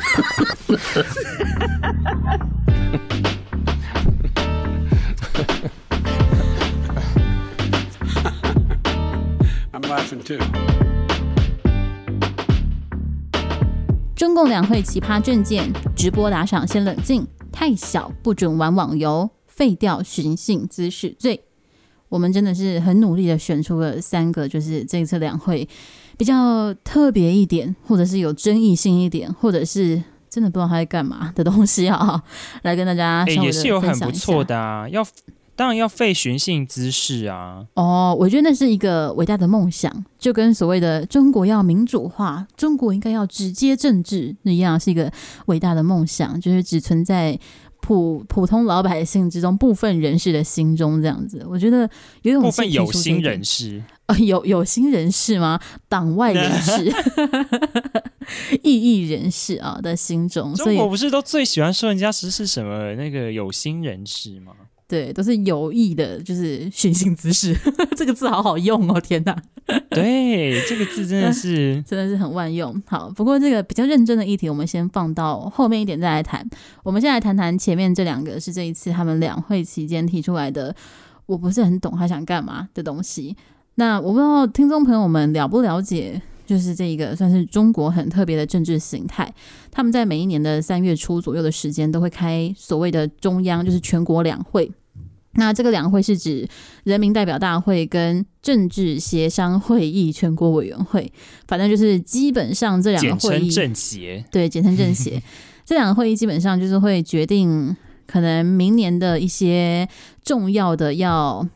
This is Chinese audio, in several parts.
I'm laughing too. 中共两会奇葩政见，直播打赏先冷静，太小不准玩网游，废掉寻衅滋事罪。我们真的是很努力的选出了三个，就是这一次两会比较特别一点，或者是有争议性一点，或者是真的不知道他在干嘛的东西啊，来跟大家。也是有很不错的啊，要当然要废寻衅滋事啊。哦，我觉得那是一个伟大的梦想，就跟所谓的中国要民主化，中国应该要直接政治那一样，是一个伟大的梦想，就是只存在。普普通老百姓之中部分人士的心中，这样子，我觉得有种部分有心人士啊、呃，有有心人士吗？党外人士、异议人士啊的心中，所以中国不是都最喜欢说人家是是什么那个有心人士吗？对，都是有意的，就是寻衅滋事，这个字好好用哦！天哪，对，这个字真的是 真的是很万用。好，不过这个比较认真的议题，我们先放到后面一点再来谈。我们先来谈谈前面这两个，是这一次他们两会期间提出来的，我不是很懂他想干嘛的东西。那我不知道听众朋友们了不了解，就是这一个算是中国很特别的政治形态。他们在每一年的三月初左右的时间，都会开所谓的中央，就是全国两会。那这个两会是指人民代表大会跟政治协商会议全国委员会，反正就是基本上这两个会议，政协，对，简称政协。这两个会议基本上就是会决定可能明年的一些重要的要。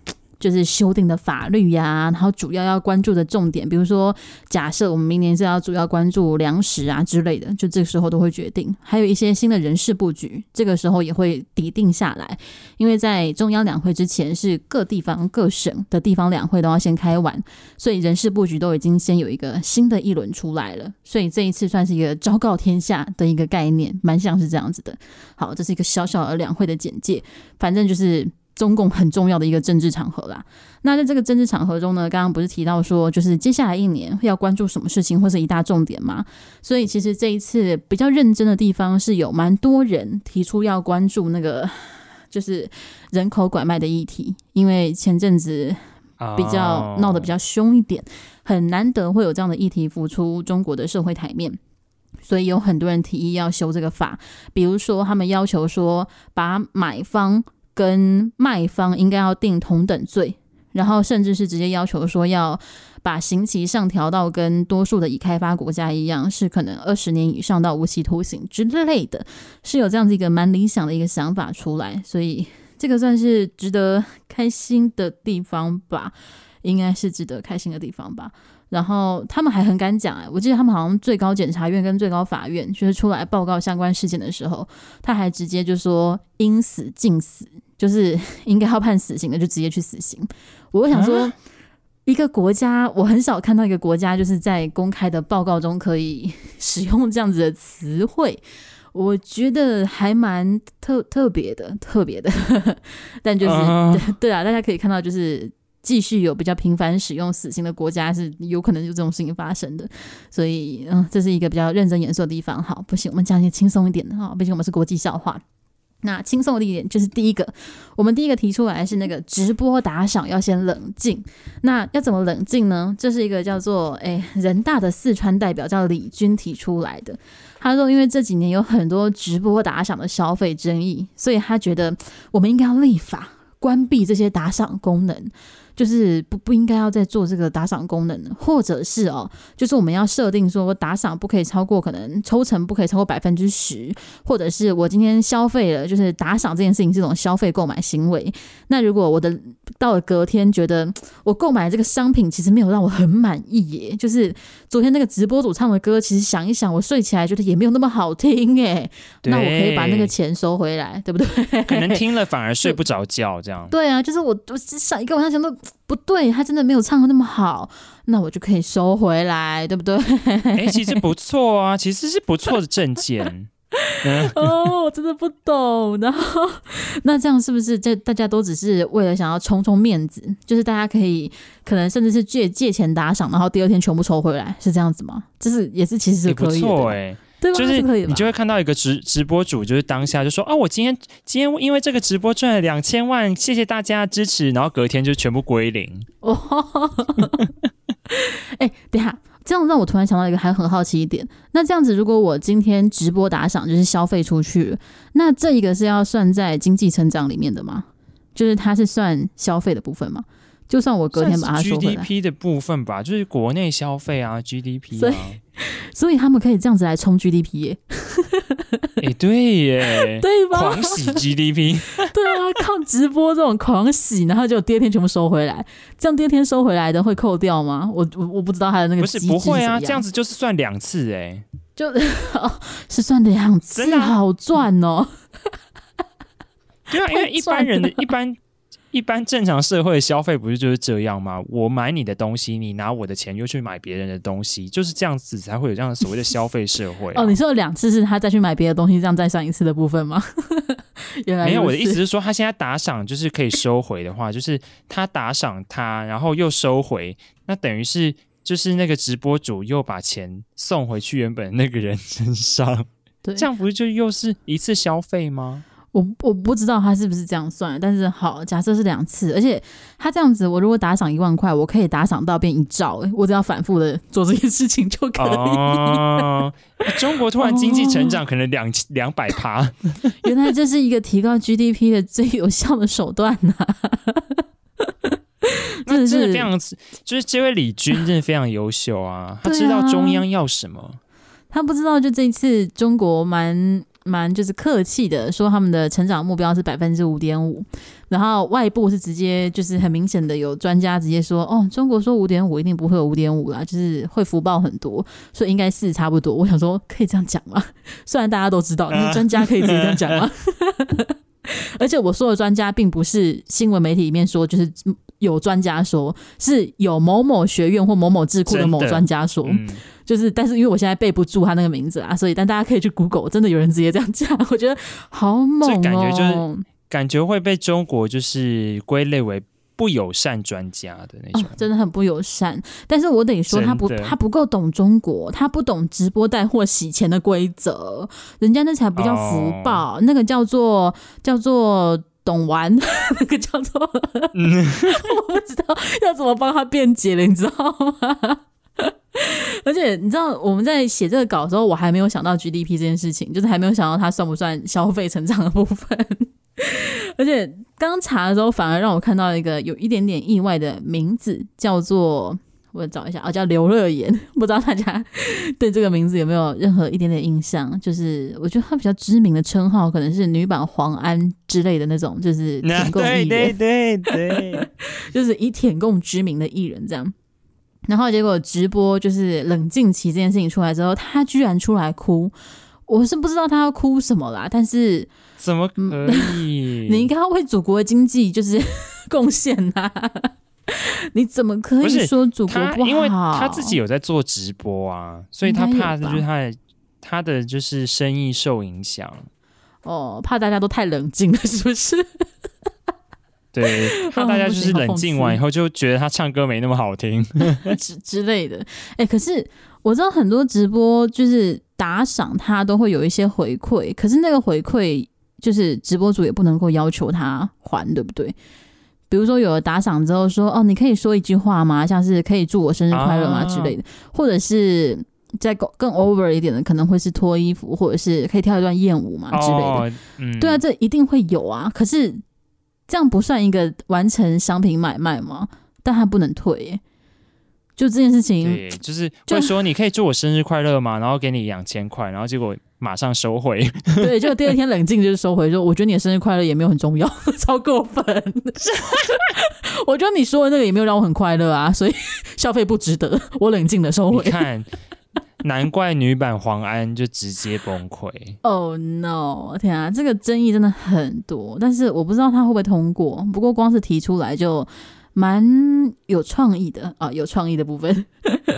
就是修订的法律呀、然后主要要关注的重点，比如说，假设我们明年是要主要关注粮食啊之类的，就这个时候都会决定。还有一些新的人事布局，这个时候也会拟定下来。因为在中央两会之前，是各地方各省的地方两会都要先开完，所以人事布局都已经先有一个新的一轮出来了。所以这一次算是一个昭告天下的一个概念，蛮像是这样子的。好，这是一个小小的两会的简介，反正就是。中共很重要的一个政治场合啦。那在这个政治场合中呢，刚刚不是提到说，就是接下来一年要关注什么事情，或是一大重点吗？所以其实这一次比较认真的地方，是有蛮多人提出要关注那个，就是人口拐卖的议题，因为前阵子比较闹得比较凶一点，很难得会有这样的议题浮出中国的社会台面，所以有很多人提议要修这个法，比如说他们要求说把买方。跟卖方应该要定同等罪，然后甚至是直接要求说要把刑期上调到跟多数的已开发国家一样，是可能二十年以上到无期徒刑之类的，是有这样子一个蛮理想的一个想法出来，所以这个算是值得开心的地方吧，应该是值得开心的地方吧。然后他们还很敢讲哎，我记得他们好像最高检察院跟最高法院就是出来报告相关事件的时候，他还直接就说应死尽死，就是应该要判死刑的就直接去死刑。我想说，一个国家我很少看到一个国家就是在公开的报告中可以使用这样子的词汇，我觉得还蛮特特别的，特别的。但就是、uh... 对啊，大家可以看到就是。继续有比较频繁使用死刑的国家是有可能有这种事情发生的，所以嗯，这是一个比较认真严肃的地方。好，不行，我们讲一些轻松一点的哈，毕竟我们是国际笑话。那轻松的一点就是第一个，我们第一个提出来是那个直播打赏要先冷静。那要怎么冷静呢？这是一个叫做诶人大的四川代表叫李军提出来的。他说，因为这几年有很多直播打赏的消费争议，所以他觉得我们应该要立法关闭这些打赏功能。就是不不应该要再做这个打赏功能，或者是哦，就是我们要设定说打赏不可以超过可能抽成不可以超过百分之十，或者是我今天消费了，就是打赏这件事情是一种消费购买行为。那如果我的到了隔天觉得我购买这个商品其实没有让我很满意耶，就是昨天那个直播主唱的歌，其实想一想我睡起来觉得也没有那么好听诶，那我可以把那个钱收回来，对不对？可能听了反而睡不着觉这样。对啊，就是我我想一个晚上想到。不对，他真的没有唱的那么好，那我就可以收回来，对不对？哎，其实不错啊，其实是不错的证件。哦，我真的不懂。然后，那这样是不是这大家都只是为了想要充充面子？就是大家可以可能甚至是借借钱打赏，然后第二天全部抽回来，是这样子吗？这是也是其实是可以的。对吧？就是你就会看到一个直直播主，就是当下就说啊，我今天今天因为这个直播赚了两千万，谢谢大家支持，然后隔天就全部归零。哦，哎，等一下，这样让我突然想到一个，还很好奇一点。那这样子，如果我今天直播打赏，就是消费出去，那这一个是要算在经济成长里面的吗？就是它是算消费的部分吗？就算我隔天把它收回来，GDP 的部分吧，就是国内消费啊，GDP 啊，所以，所以他们可以这样子来冲 GDP 耶。哎、欸，对耶，对吧？狂喜 GDP，对啊，靠直播这种狂喜，然后就第二天全部收回来，这样第二天收回来的会扣掉吗？我我我不知道他的那个不是不会啊，这样子就是算两次哎，就、哦、是算两次，真的好赚哦。对啊，因为一般人的一般。一般正常社会的消费不是就是这样吗？我买你的东西，你拿我的钱又去买别人的东西，就是这样子才会有这样所谓的消费社会、啊。哦，你说有两次是他再去买别的东西，这样再算一次的部分吗？原来没有，我的意思是说，他现在打赏就是可以收回的话，就是他打赏他，然后又收回，那等于是就是那个直播主又把钱送回去原本那个人身上，对，这样不是就又是一次消费吗？我我不知道他是不是这样算，但是好，假设是两次，而且他这样子，我如果打赏一万块，我可以打赏到变一兆，欸，我只要反复的做这件事情就可以。哦，中国突然经济成长可能两两百趴，原来这是一个提高 GDP 的最有效的手段呐，啊！那真的非常，就是这位李军真的非常优秀啊，他知道中央要什么，他不知道就这一次中国蛮。蛮就是客气的说，他们的成长目标是百分之五点五，然后外部是直接就是很明显的有专家直接说，哦，中国说五点五一定不会有五点五啦，就是会福报很多，所以应该是差不多。我想说，可以这样讲吗？虽然大家都知道，但是专家可以直接这样讲吗？而且我说的专家并不是新闻媒体里面说，就是有专家说，是有某某学院或某某智库的某专家说。就是，但是因为我现在背不住他那个名字啊，所以但大家可以去 Google，真的有人直接这样讲，我觉得好猛哦。感觉就是感觉会被中国就是归类为不友善专家的那种，哦，真的很不友善。但是我得说他不他不够懂中国，他不懂直播带货洗钱的规则，人家那才不叫福报，哦，那个叫做叫做懂玩，那个叫做，嗯、我不知道要怎么帮他辩解了，你知道吗？而且你知道我们在写这个稿的时候，我还没有想到 GDP 这件事情，就是还没有想到它算不算消费成长的部分。而且刚查的时候，反而让我看到一个有一点点意外的名字，叫做我找一下啊，叫刘乐妍。不知道大家 对这个名字有没有任何一点点印象？就是我觉得他比较知名的称号可能是女版黄安之类的那种，就是 舔共艺人，对对对对，就是以舔共知名的艺人这样。然后结果直播就是冷静期这件事情出来之后，他居然出来哭，我是不知道他要哭什么啦。但是怎么可以？你应该要为祖国的经济就是贡献呐？你怎么可以说主播不好？因为他自己有在做直播啊，所以他怕就是他的他的就是生意受影响。哦，怕大家都太冷静了，是不是？对，怕大家就是冷静完以后就觉得他唱歌没那么好听之之类的。哎、欸，可是我知道很多直播就是打赏，他都会有一些回馈，可是那个回馈就是直播主也不能够要求他还，对不对？比如说有了打赏之后说，哦，你可以说一句话吗？像是可以祝我生日快乐吗之类的，啊、或者是再更更 over 一点的，可能会是脱衣服，或者是可以跳一段艳舞嘛之类的。哦嗯、对啊，这一定会有啊。可是。这样不算一个完成商品买卖吗？但他不能退耶，就这件事情，对，就是会说你可以祝我生日快乐吗？然后给你两千块，然后结果马上收回。对，就第二天冷静就是收回，说我觉得你的生日快乐也没有很重要，超过分。我觉得你说的那个也没有让我很快乐啊，所以消费不值得。我冷静的收回。你看。难怪女版黄安就直接崩溃。Oh no！天啊，这个争议真的很多，但是我不知道他会不会通过。不过光是提出来就蛮有创意的啊，有创意的部分。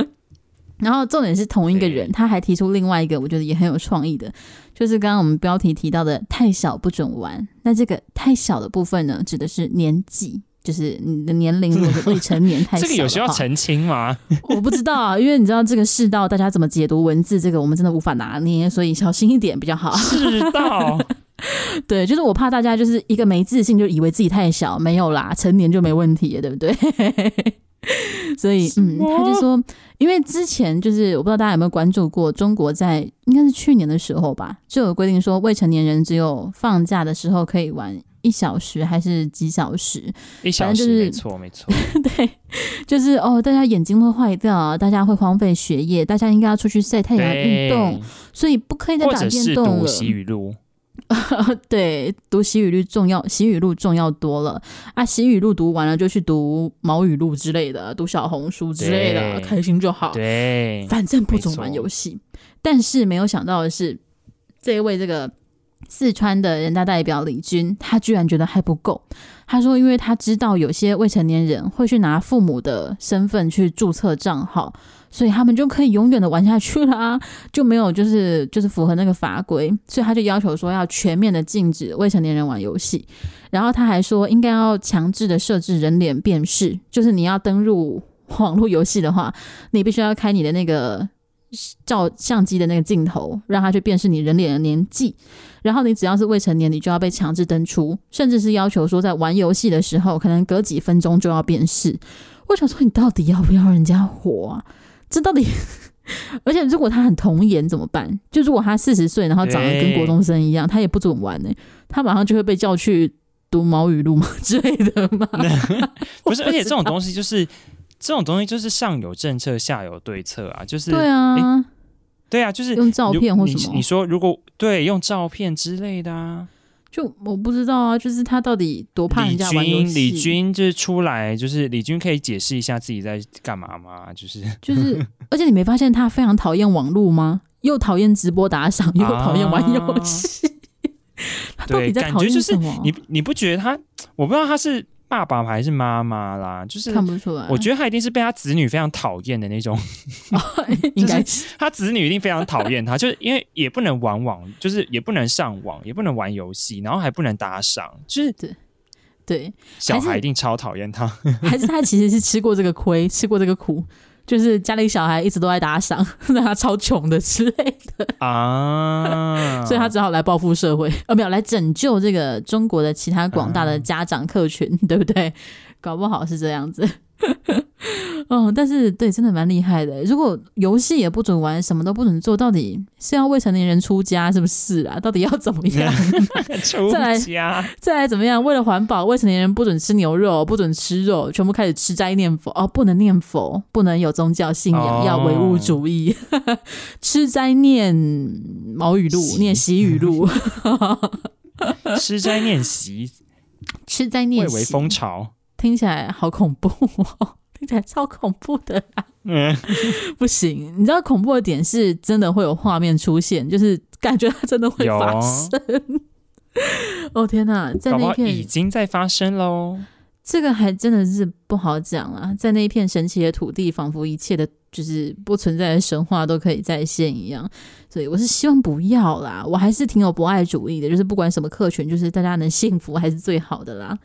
然后重点是同一个人，他还提出另外一个，我觉得也很有创意的，就是刚刚我们标题提到的“太小不准玩”。那这个“太小”的部分呢，指的是年纪。就是你的年龄如果是未成年太小，这个有需要澄清吗？我不知道啊，因为你知道这个世道大家怎么解读文字，这个我们真的无法拿捏，所以小心一点比较好。世道，对，就是我怕大家就是一个没自信就以为自己太小，没有啦，成年就没问题了，对不对？所以，嗯，他就说，因为之前就是我不知道大家有没有关注过，中国在应该是去年的时候吧，就有规定说未成年人只有放假的时候可以玩。一小时还是几小时？一小时，就是、没错没错。对，就是哦，大家眼睛会坏掉，大家会荒废学业，大家应该要出去晒太阳运动，所以不可以再打电动了。对，读习语录重要，习语录重要多了啊！习语录读完了就去读毛语录之类的，读小红书之类的，开心就好。对，反正不准玩游戏。但是没有想到的是，这一位这个。四川的人大代表李军，他居然觉得还不够。他说，因为他知道有些未成年人会去拿父母的身份去注册账号，所以他们就可以永远的玩下去啦，就没有就是就是符合那个法规，所以他就要求说要全面的禁止未成年人玩游戏。然后他还说，应该要强制的设置人脸辨识，就是你要登入网络游戏的话，你必须要开你的那个。照相机的那个镜头，让他去辨识你人脸的年纪，然后你只要是未成年，你就要被强制登出，甚至是要求说在玩游戏的时候，可能隔几分钟就要辨识。我想说，你到底要不要人家活啊？这到底？而且如果他很童颜怎么办？就如果他四十岁，然后长得跟国中生一样，他也不准玩呢、他马上就会被叫去读毛语录嘛 之类的嘛。不是，而且这种东西就是。这种东西就是上有政策，下有对策啊，就是对啊，对啊，就是用照片或什么？你，你说如果对用照片之类的啊，就我不知道啊，就是他到底多怕人家玩游戏？李军就是出来，就是李军可以解释一下自己在干嘛吗？就是 就是，而且你没发现他非常讨厌网络吗？又讨厌直播打赏，又讨厌玩游戏，啊、他到底在讨厌什么？你你不觉得他？我不知道他是。爸爸还是妈妈啦，就是看不出来。我觉得他一定是被他子女非常讨厌的那种，应该是他子女一定非常讨厌他，就是因为也不能玩网，就是也不能上网，也不能玩游戏，然后还不能打赏，就是对对，小孩一定超讨厌他，还是他其实是吃过这个亏，吃过这个苦。就是家里小孩一直都在打赏，让他超穷的之类的啊，所以他只好来报复社会，呃，没有来拯救这个中国的其他广大的家长客群，啊、对不对？搞不好是这样子。哦，但是对，真的蛮厉害的。如果游戏也不准玩，什么都不准做，到底是要未成年人出家是不是啊？到底要怎么样？出家再来再来怎么样？为了环保，未成年人不准吃牛肉，不准吃肉，全部开始吃斋念佛哦，不能念佛，不能有宗教信仰，哦、要唯物主义，吃斋念毛语录，念习语录，吃斋念习，吃斋念习，蔚为风潮。听起来好恐怖哦，听起来超恐怖的啊！嗯，不行，你知道恐怖的点是真的会有画面出现，就是感觉它真的会发生。哦天哪，在那片已经在发生喽。这个还真的是不好讲啊，在那一片神奇的土地，仿佛一切的就是不存在的神话都可以再现一样。所以我是希望不要啦，我还是挺有博爱主义的，就是不管什么客群，就是大家能幸福还是最好的啦。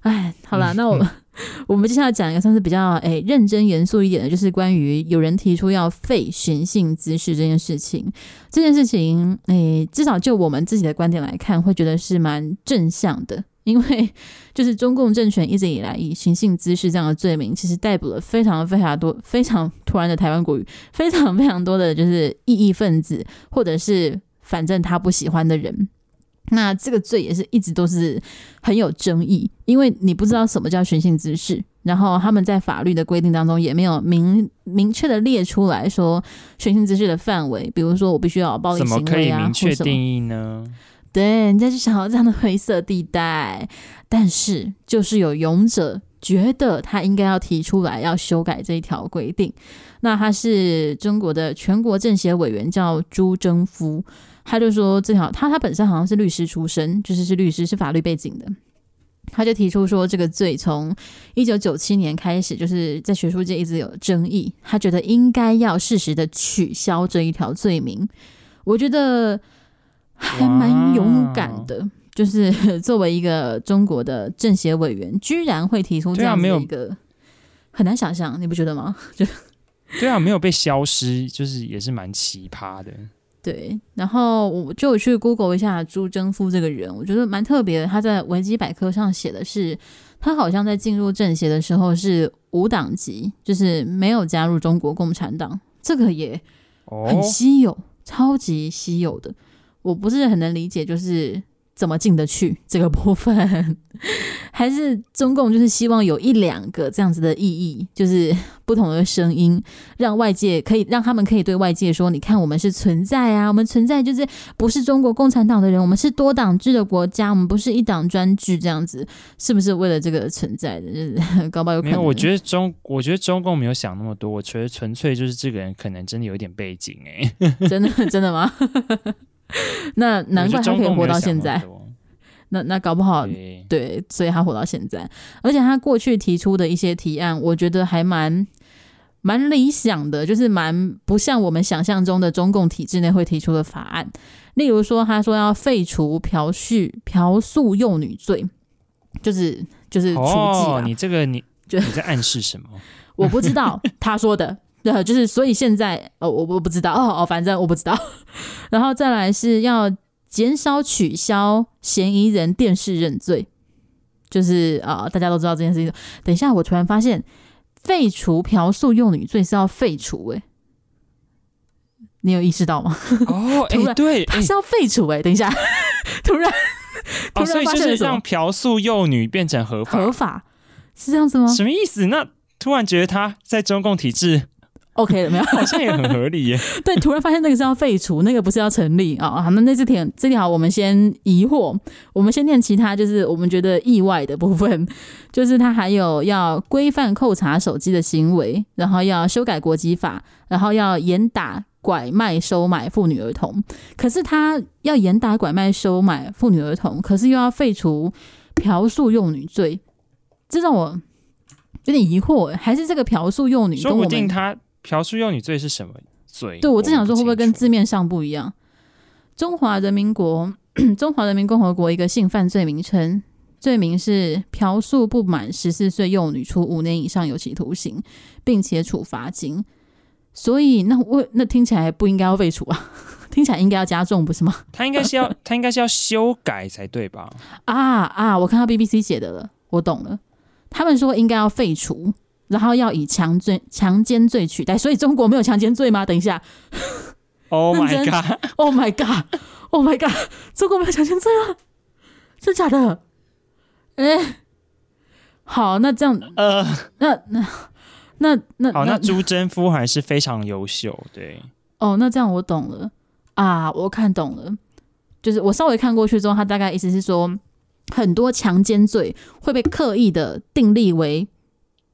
哎，好了，那我们、嗯、我们接下来讲一个算是比较哎认真严肃一点的，就是关于有人提出要废寻衅滋事这件事情。这件事情，哎，至少就我们自己的观点来看，会觉得是蛮正向的，因为就是中共政权一直以来以寻衅滋事这样的罪名，其实逮捕了非常非常多、非常突然的台湾国语，非常非常多的就是异议分子，或者是反正他不喜欢的人。那这个罪也是一直都是很有争议，因为你不知道什么叫寻衅滋事，然后他们在法律的规定当中也没有明明确的列出来说寻衅滋事的范围，比如说我必须要有暴力行为啊，怎么可以明确定义呢？对，人家就想要这样的灰色地带，但是就是有勇者觉得他应该要提出来要修改这一条规定，那他是中国的全国政协委员，叫朱征夫。他就说，这条他他本身好像是律师出身，就是是律师，是法律背景的。他就提出说，这个罪从一九九七年开始，就是在学术界一直有争议。他觉得应该要适时的取消这一条罪名。我觉得还蛮勇敢的，就是作为一个中国的政协委员，居然会提出这样的一个，很难想象，你不觉得吗？就对啊，没有被消失，就是也是蛮奇葩的。对，然后我就去 Google 一下朱征夫这个人，我觉得蛮特别的。他在维基百科上写的是，他好像在进入政协的时候是无党籍，就是没有加入中国共产党，这个也很稀有，哦、超级稀有的。我不是很能理解，就是。怎么进得去这个部分，还是中共就是希望有一两个这样子的意义，就是不同的声音，让外界可以让他们可以对外界说，你看我们是存在啊，我们存在就是不是中国共产党的人，我们是多党制的国家，我们不是一党专制这样子，是不是为了这个存在的？就是搞不好有可能。没有，我觉得中，我觉得中共没有想那么多，我觉得纯粹就是这个人可能真的有点背景哎，真的真的吗？那难怪他可以活到现在。那那搞不好对，对，所以他活到现在。而且他过去提出的一些提案，我觉得还蛮蛮理想的，就是蛮不像我们想象中的中共体制内会提出的法案。例如说，他说要废除嫖宿嫖宿幼女罪，就是就是除妓、哦。你这个你就你在暗示什么？我不知道他说的。对，就是所以现在，哦，我我不知道，哦哦，反正我不知道。然后再来是要减少取消嫌疑人电视认罪，就是啊、呃，大家都知道这件事情。等一下，我突然发现废除嫖宿幼女罪是要废除，哎，你有意识到吗？哦，哎、欸，对，它是要废除，哎，等一下，突然，突然发现、哦、所以就是让嫖宿幼女变成合法，合法是这样子吗？什么意思？那突然觉得他在中共体制。OK 了没有？好像也很合理耶。对，突然发现那个是要废除，那个不是要成立啊。好，那那这条这条我们先疑惑，我们先念其他，就是我们觉得意外的部分，就是他还有要规范扣查手机的行为，然后要修改国籍法，然后要严打拐卖收买妇女儿童。可是他要严打拐卖收买妇女儿童，可是又要废除嫖宿幼女罪，这让我有点疑惑。还是这个嫖宿幼女跟我们，说不定他。嫖宿幼女罪是什么罪？对，我正想说，会不会跟字面上不一样？中华人民国、中华人民共和国一个性犯罪名称，罪名是嫖宿不满十四岁幼女，处五年以上有期徒刑，并且处罚金。所以，那我那听起来不应该要废除啊？听起来应该要加重，不是吗？他应该是要，他应该是要修改才对吧？啊啊！我看到 BBC 写的了，我懂了。他们说应该要废除。然后要以强罪、强奸罪取代，所以中国没有强奸罪吗？等一下，Oh my god，Oh my god，Oh my god，中国没有强奸罪吗？真假的？哎，好，那这样，呃，那那那那好，那朱贞夫还是非常优秀，对。哦，那这样我懂了啊，我看懂了，就是我稍微看过去之后，他大概意思是说，很多强奸罪会被刻意的定立为。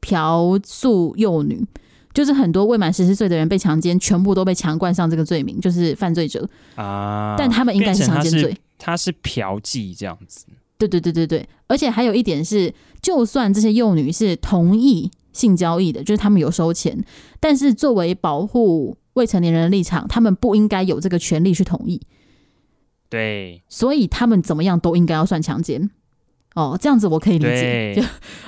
嫖宿幼女，就是很多未满十四岁的人被强奸，全部都被强冠上这个罪名，就是犯罪者啊。但他们应该是强奸罪，他是嫖妓这样子。对对对对对，而且还有一点是，就算这些幼女是同意性交易的，就是他们有收钱，但是作为保护未成年人的立场，他们不应该有这个权利去同意。对，所以他们怎么样都应该要算强奸。哦，这样子我可以理解。就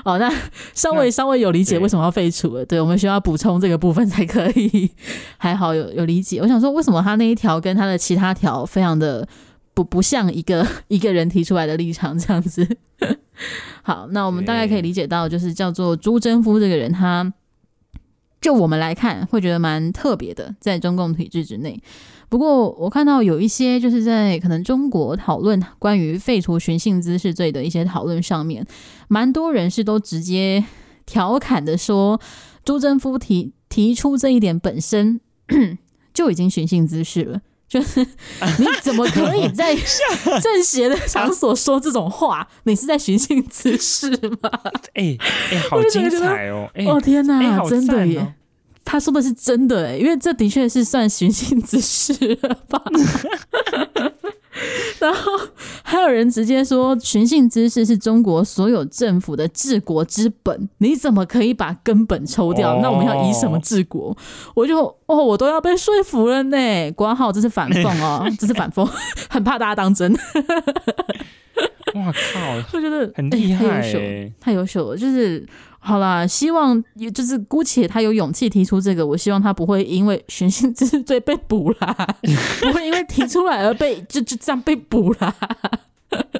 哦，那稍微稍微有理解为什么要废除了。对，对，我们需要补充这个部分才可以。还好有有理解。我想说，为什么他那一条跟他的其他条非常的不不像一个 一个人提出来的立场这样子？好，那我们大概可以理解到，就是叫做朱贞夫这个人，他就我们来看会觉得蛮特别的，在中共体制之内。不过，我看到有一些就是在可能中国讨论关于废除寻衅滋事罪的一些讨论上面，蛮多人是都直接调侃的说，朱贞夫提提出这一点本身 就已经寻衅滋事了，就是你怎么可以在政协的场所说这种话？你是在寻衅滋事吗？哎哎，好精彩哦！哦天哪，真的耶！他说的是真的哎，因为这的确是算寻衅滋事了吧？然后还有人直接说寻衅滋事是中国所有政府的治国之本，你怎么可以把根本抽掉？哦、那我们要以什么治国？我就哦，我都要被说服了呢。括号这是反讽哦，这是反讽，很怕大家当真。哇靠，我觉得很厉害、欸，太优秀，太优秀了。就是好啦，希望也就是姑且他有勇气提出这个，我希望他不会因为寻衅滋事罪被捕啦，不会因为提出来而被就就这样被捕啦。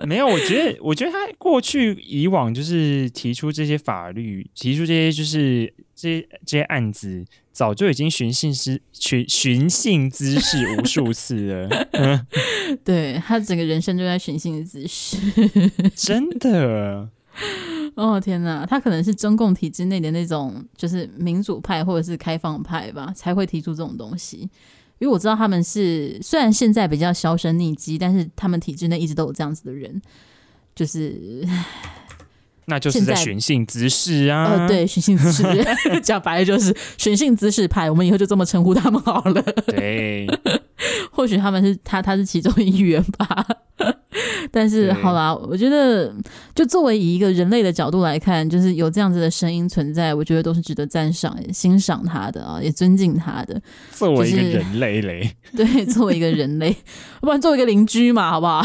没有，我觉得，我觉得他过去以往就是提出这些法律，提出这些就是这些这些案子，早就已经寻衅滋寻寻衅滋事无数次了。嗯，对，他整个人生就在寻衅滋事，真的。哦天哪，他可能是中共体制内的那种，就是民主派或者是开放派吧，才会提出这种东西。因为我知道他们是虽然现在比较销声匿迹，但是他们体制内一直都有这样子的人，就是 那就是在寻衅滋事啊！呃，对，寻衅滋事，讲白了就是寻衅滋事派。我们以后就这么称呼他们好了。对，或许他们是他，他是其中一员吧。但是好啦，我觉得就作为以一个人类的角度来看，就是有这样子的声音存在，我觉得都是值得赞赏、欣赏他的啊，也尊敬他的。作为一个人类嘞，就是、对，作为一个人类，不然作为一个邻居嘛，好不好？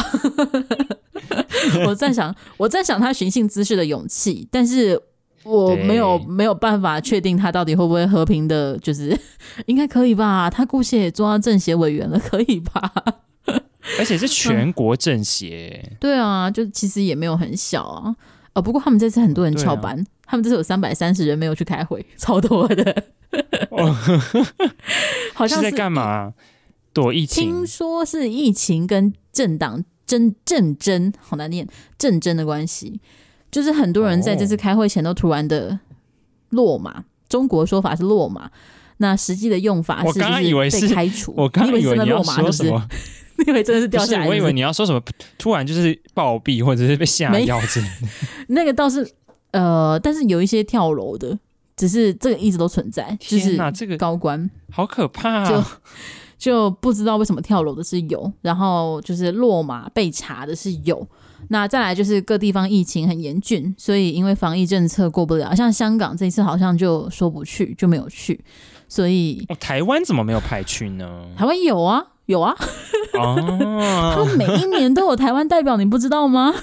我在想，我在想他寻衅滋事的勇气，但是我没有没有办法确定他到底会不会和平的，就是应该可以吧？他姑且也做到政协委员了，可以吧？而且是全国政协、嗯，对啊，就其实也没有很小啊。哦，不过他们这次很多人翘班，啊、他们这次有三百三十人没有去开会，超多的。哦、好像是，是在干嘛？躲疫情？听说是疫情跟政党争政争，好难念，政争的关系。就是很多人在这次开会前都突然的落马，哦、中国说法是落马，那实际的用法是就是被开除。我刚以为你要说什么？因 为真的是掉下来是是，我以为你要说什么，突然就是暴毙或者是被下药之类的。那个倒是呃，但是有一些跳楼的，只是这个一直都存在。天哪，这个高官好可怕啊！就就不知道为什么跳楼的是有，然后就是落马被查的是有。那再来就是各地方疫情很严峻，所以因为防疫政策过不了，像香港这一次好像就说不去，就没有去。所以，哦，台湾怎么没有派去呢？台湾有啊。有啊，哦，他们每一年都有台湾代表，你不知道吗？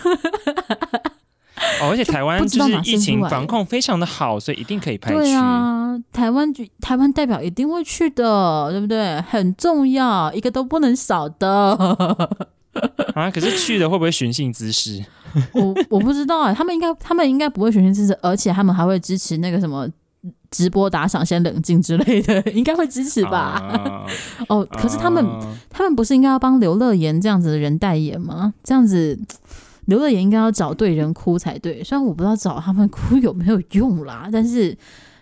哦，而且台湾就是疫情防控非常的好，所以一定可以派去。对啊，台湾局台湾代表一定会去的，对不对？很重要，一个都不能少的。啊，可是去的会不会寻衅滋事？我我不知道啊，他们应该他们应该不会寻衅滋事，而且他们还会支持那个什么。直播打赏先冷静之类的，应该会支持吧？啊、哦，可是他们、啊、他们不是应该要帮刘乐言这样子的人代言吗？这样子，刘乐言应该要找对人哭才对。虽然我不知道找他们哭有没有用啦，但是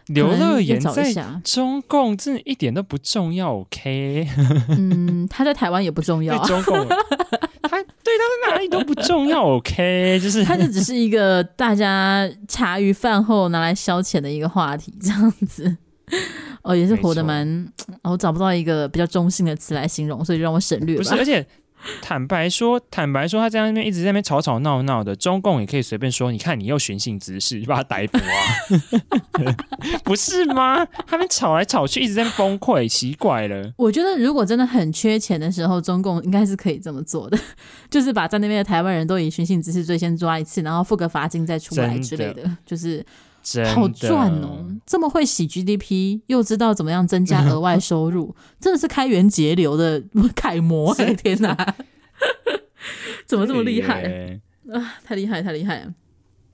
刘乐言在中共真的一点都不重要。OK，嗯，他在台湾也不重要。中共。他对他在哪里都不重要，OK，就是他就只是一个大家茶余饭后拿来消遣的一个话题，这样子。哦，也是活得蛮……我找不到一个比较中性的词来形容，所以就让我省略吧。不是，而且。坦白说，坦白说，他在那边一直在那边吵吵闹闹的，中共也可以随便说，你看你又寻衅滋事，把他逮捕啊，不是吗？他们吵来吵去，一直在崩溃，奇怪了。我觉得如果真的很缺钱的时候，中共应该是可以这么做的，就是把在那边的台湾人都以寻衅滋事罪先抓一次，然后付个罚金再出来之类的，的就是。好赚哦！这么会洗 GDP，又知道怎么样增加额外收入，真的是开源节流的 楷模！哎，天哪，怎么这么厉害啊？太厉害，太厉害了！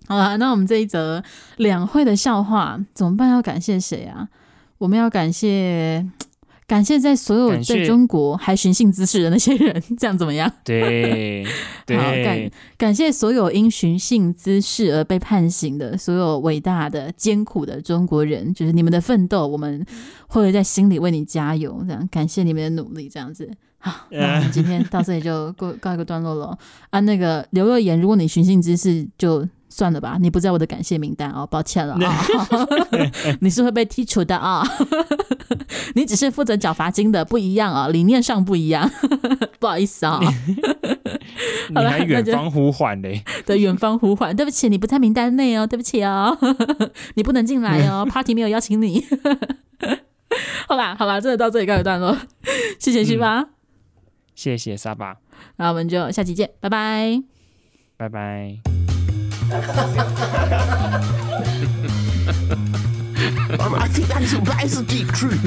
好了，那我们这一则两会的笑话怎么办？要感谢谁啊？我们要感谢。感谢在所有在中国还寻衅滋事的那些人，这样怎么样？对，对，好感感谢所有因寻衅滋事而被判刑的所有伟大的艰苦的中国人，就是你们的奋斗，我们会在心里为你加油。这样感谢你们的努力，这样子。好，那我们今天到这里就告告一个段落了。啊，那个刘乐言，如果你寻衅滋事，就。算了吧，你不在我的感谢名单哦，抱歉了啊，你是会被剔除的啊，你只是负责缴罚金的，不一样啊，理念上不一样，不好意思啊，你还远方呼唤嘞？对，远方呼唤，对不起，你不在名单内哦，对不起哦，你不能进来哦，Party 没有邀请你。好啦，好啦，真的到这里告一段落，谢谢西巴，谢谢沙巴，那我们就下期见，拜拜。拜拜。Um, I think that is, that is the deep truth.